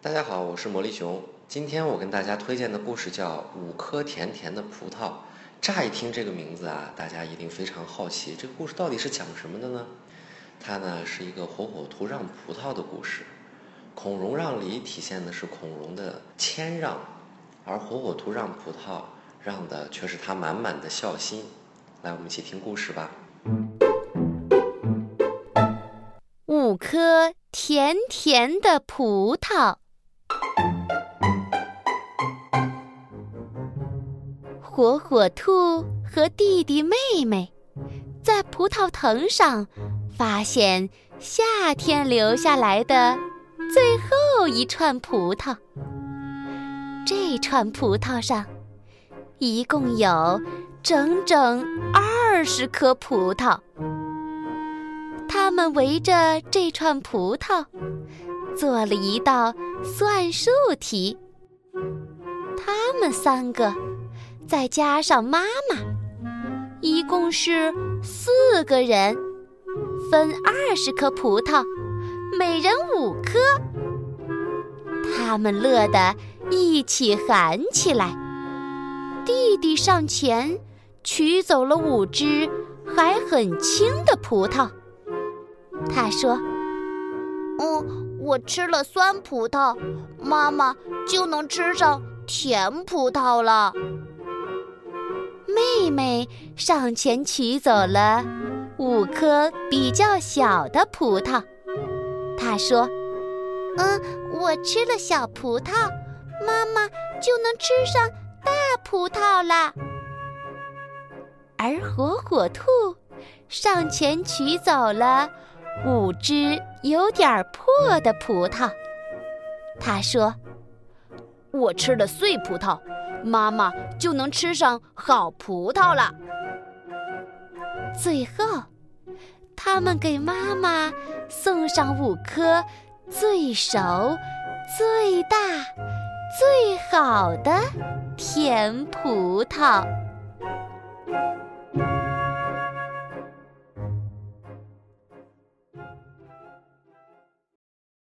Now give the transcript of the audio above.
大家好，我是魔力熊。今天我跟大家推荐的故事叫《五颗甜甜的葡萄》。乍一听这个名字啊，大家一定非常好奇，这个故事到底是讲什么的呢？它呢是一个火火兔让葡萄的故事。孔融让梨体现的是孔融的谦让，而火火兔让葡萄让的却是他满满的孝心。来，我们一起听故事吧。五颗甜甜的葡萄。火火兔和弟弟妹妹在葡萄藤上发现夏天留下来的最后一串葡萄。这串葡萄上一共有整整二十颗葡萄。他们围着这串葡萄做了一道算术题。他们三个。再加上妈妈，一共是四个人，分二十颗葡萄，每人五颗。他们乐得一起喊起来。弟弟上前取走了五只还很轻的葡萄。他说：“嗯，我吃了酸葡萄，妈妈就能吃上甜葡萄了。”妹妹上前取走了五颗比较小的葡萄，她说：“嗯，我吃了小葡萄，妈妈就能吃上大葡萄了。”而火火兔上前取走了五只有点破的葡萄，他说：“我吃了碎葡萄。”妈妈就能吃上好葡萄了。最后，他们给妈妈送上五颗最熟、最大、最好的甜葡萄。